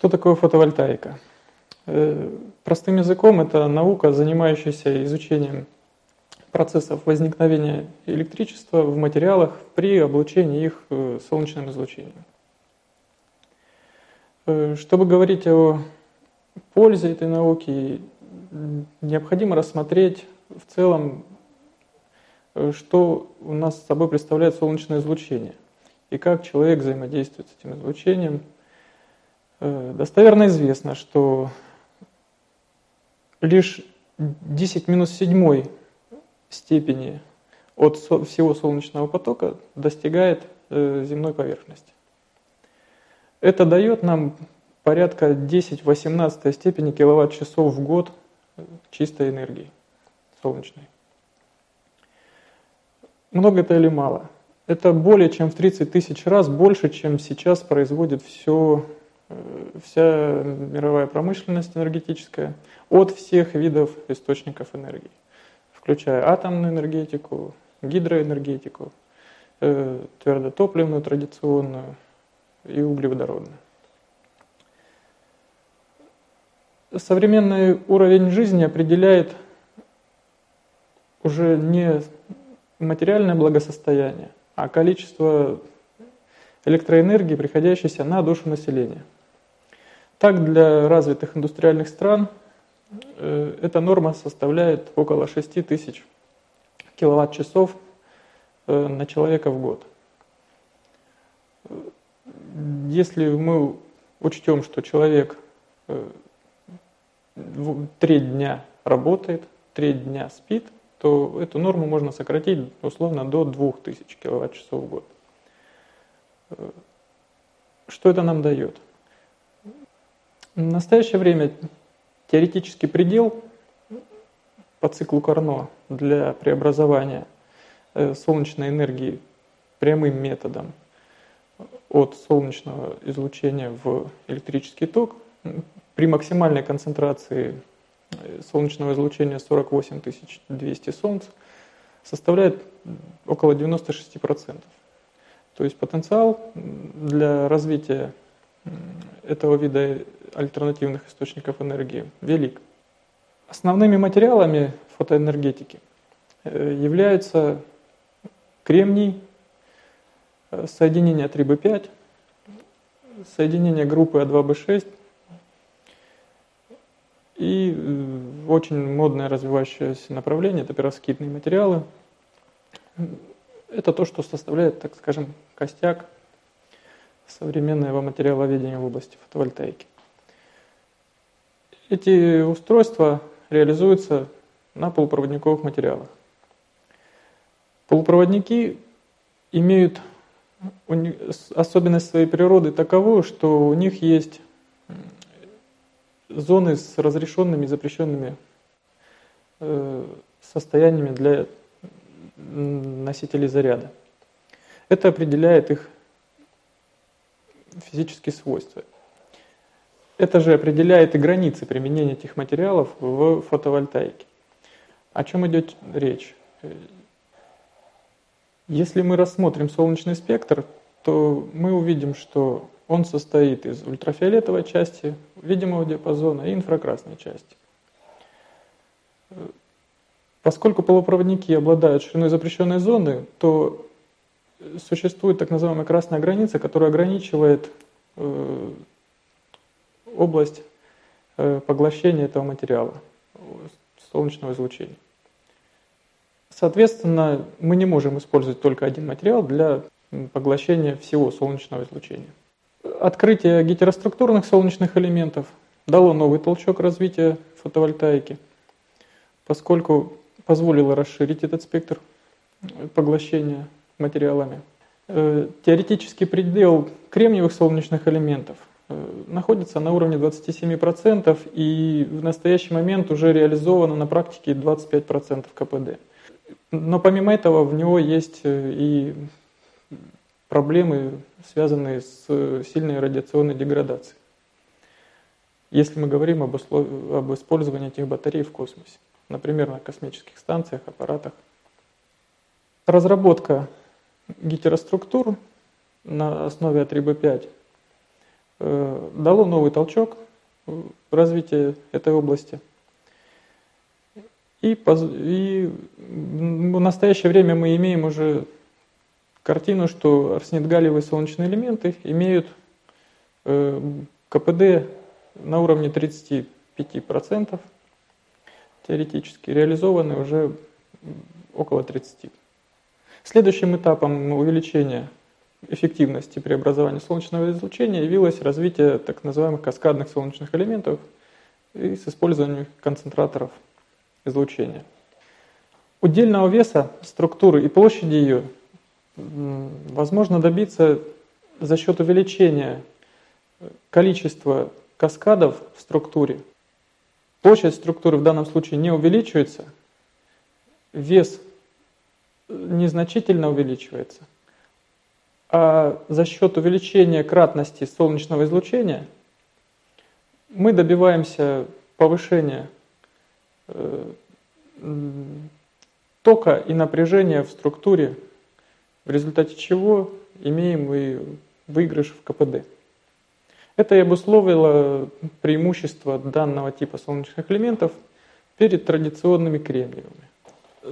Что такое фотовольтаика? Э, простым языком это наука, занимающаяся изучением процессов возникновения электричества в материалах при облучении их э, солнечным излучением. Э, чтобы говорить о пользе этой науки, необходимо рассмотреть в целом, что у нас с собой представляет солнечное излучение и как человек взаимодействует с этим излучением. Достоверно известно, что лишь 10 минус 7 степени от всего солнечного потока достигает э, земной поверхности. Это дает нам порядка 10-18 степени киловатт-часов в год чистой энергии солнечной. Много это или мало? Это более чем в 30 тысяч раз больше, чем сейчас производит все Э, вся мировая промышленность энергетическая от всех видов источников энергии, включая атомную энергетику, гидроэнергетику, э, твердотопливную традиционную и углеводородную. Современный уровень жизни определяет уже не материальное благосостояние, а количество электроэнергии, приходящейся на душу населения – так, для развитых индустриальных стран э, эта норма составляет около 6 тысяч киловатт-часов э, на человека в год. Если мы учтем, что человек э, три дня работает, три дня спит, то эту норму можно сократить условно до 2000 киловатт-часов в год. Что это нам дает? В настоящее время теоретический предел по циклу Карно для преобразования э, солнечной энергии прямым методом от солнечного излучения в электрический ток при максимальной концентрации э, солнечного излучения 48 200 солнц составляет около 96%. То есть потенциал для развития этого вида альтернативных источников энергии велик. Основными материалами фотоэнергетики э, являются кремний, э, соединение 3B5, соединение группы А2B6 и э, очень модное развивающееся направление – это перовскитные материалы. Это то, что составляет, так скажем, костяк современного материаловедения в области фотовольтаики. Эти устройства реализуются на полупроводниковых материалах. Полупроводники имеют особенность своей природы таковую, что у них есть зоны с разрешенными и запрещенными э, состояниями для носителей заряда. Это определяет их физические свойства. Это же определяет и границы применения этих материалов в фотовольтаике. О чем идет речь? Если мы рассмотрим солнечный спектр, то мы увидим, что он состоит из ультрафиолетовой части, видимого диапазона и инфракрасной части. Поскольку полупроводники обладают шириной запрещенной зоны, то существует так называемая красная граница, которая ограничивает э, область э, поглощения этого материала, солнечного излучения. Соответственно, мы не можем использовать только один материал для поглощения всего солнечного излучения. Открытие гетероструктурных солнечных элементов дало новый толчок развития фотовольтаики, поскольку позволило расширить этот спектр поглощения материалами. Э, теоретический предел кремниевых солнечных элементов э, находится на уровне 27% и в настоящий момент уже реализовано на практике 25% КПД. Но помимо этого в него есть э, и проблемы, связанные с сильной радиационной деградацией. Если мы говорим об, услов... об использовании этих батарей в космосе, например, на космических станциях, аппаратах. Разработка гетероструктур на основе А3Б5 э, дало новый толчок в развитии этой области. И, и в настоящее время мы имеем уже картину, что арсенид-галлиевые солнечные элементы имеют э, КПД на уровне 35%, теоретически реализованы уже около 30%. Следующим этапом увеличения эффективности преобразования солнечного излучения явилось развитие так называемых каскадных солнечных элементов и с использованием концентраторов излучения. Удельного веса структуры и площади ее возможно добиться за счет увеличения количества каскадов в структуре. Площадь структуры в данном случае не увеличивается, вес незначительно увеличивается, а за счет увеличения кратности солнечного излучения мы добиваемся повышения э, тока и напряжения в структуре, в результате чего имеем и выигрыш в КПД. Это и обусловило преимущество данного типа солнечных элементов перед традиционными кремниевыми.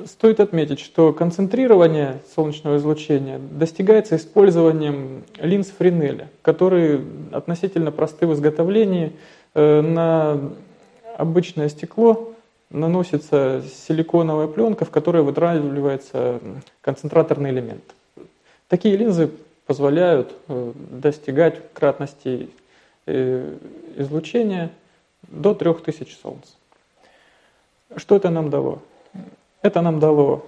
Стоит отметить, что концентрирование солнечного излучения достигается использованием линз Френеля, которые относительно просты в изготовлении. Э, на обычное стекло наносится силиконовая пленка, в которой вытравливается концентраторный элемент. Такие линзы позволяют э, достигать кратности э, излучения до 3000 Солнц. Что это нам дало? Это нам дало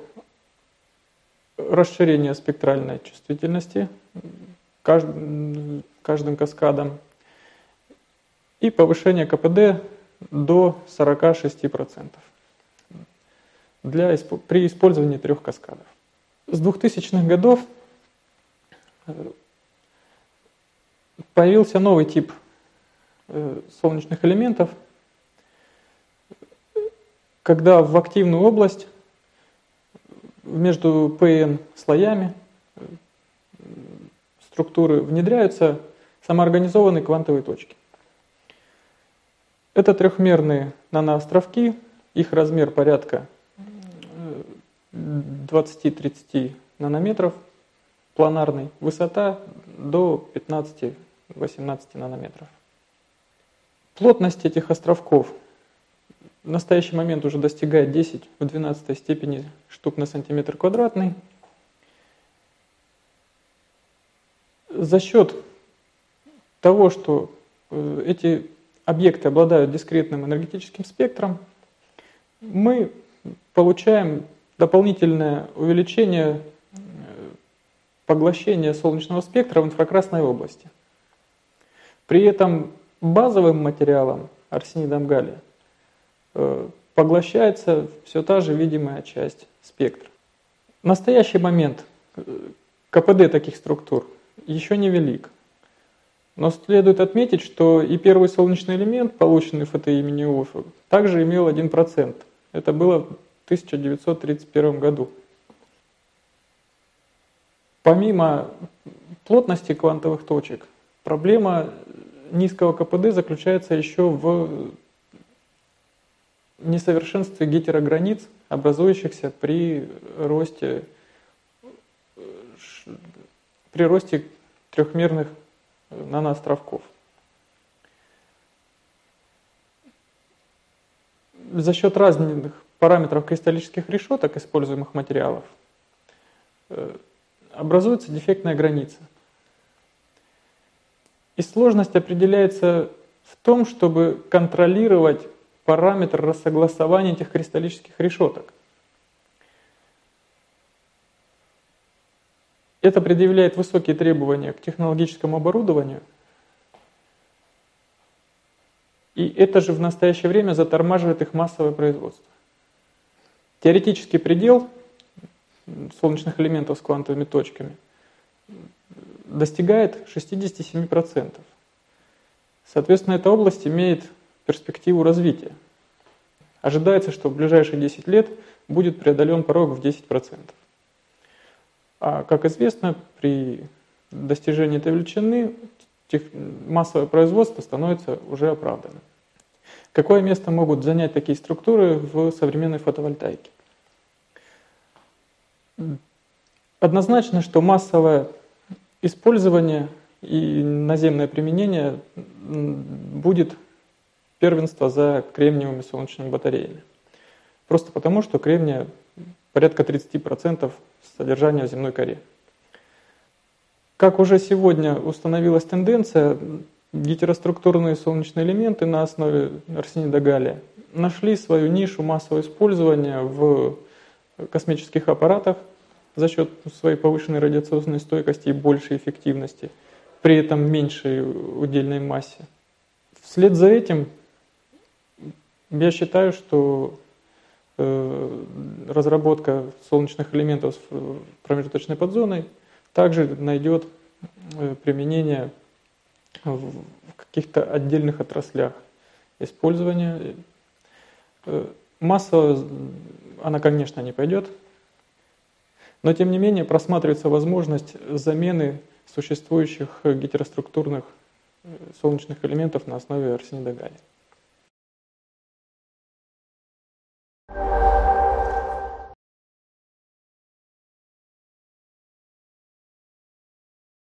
расширение спектральной чувствительности каждым, каждым каскадом и повышение КПД до 46% для, при использовании трех каскадов. С 2000-х годов э, появился новый тип э, солнечных элементов, когда в активную область между ПН слоями структуры внедряются самоорганизованные квантовые точки. Это трехмерные наноостровки, их размер порядка 20-30 нанометров, планарный, высота до 15-18 нанометров. Плотность этих островков в настоящий момент уже достигает 10 в 12 степени штук на сантиметр квадратный. За счет того, что э, эти объекты обладают дискретным энергетическим спектром, мы получаем дополнительное увеличение э, поглощения солнечного спектра в инфракрасной области. При этом базовым материалом арсенидом галлия поглощается все та же видимая часть спектра. В настоящий момент э, КПД таких структур еще не велик. Но следует отметить, что и первый солнечный элемент, полученный этой имени УФ, также имел 1%. Это было в 1931 году. Помимо плотности квантовых точек, проблема низкого КПД заключается еще в несовершенстве гетерограниц, образующихся при росте, при росте трехмерных наноостровков. За счет разных параметров кристаллических решеток, используемых материалов, э, образуется дефектная граница. И сложность определяется в том, чтобы контролировать параметр рассогласования этих кристаллических решеток. Это предъявляет высокие требования к технологическому оборудованию, и это же в настоящее время затормаживает их массовое производство. Теоретический предел солнечных элементов с квантовыми точками достигает 67%. Соответственно, эта область имеет перспективу развития. Ожидается, что в ближайшие 10 лет будет преодолен порог в 10%. А как известно, при достижении этой величины массовое производство становится уже оправданным. Какое место могут занять такие структуры в современной фотовольтайке? Однозначно, что массовое использование и наземное применение будет первенство за кремниевыми солнечными батареями. Просто потому, что кремния порядка 30% содержания в земной коре. Как уже сегодня установилась тенденция, гетероструктурные солнечные элементы на основе арсенида галлия нашли свою нишу массового использования в космических аппаратах за счет своей повышенной радиационной стойкости и большей эффективности, при этом меньшей удельной массе. Вслед за этим я считаю, что э, разработка солнечных элементов с промежуточной подзоной также найдет э, применение в каких-то отдельных отраслях использования. Э, масса, она, конечно, не пойдет, но тем не менее просматривается возможность замены существующих гетероструктурных солнечных элементов на основе арсенида галлия.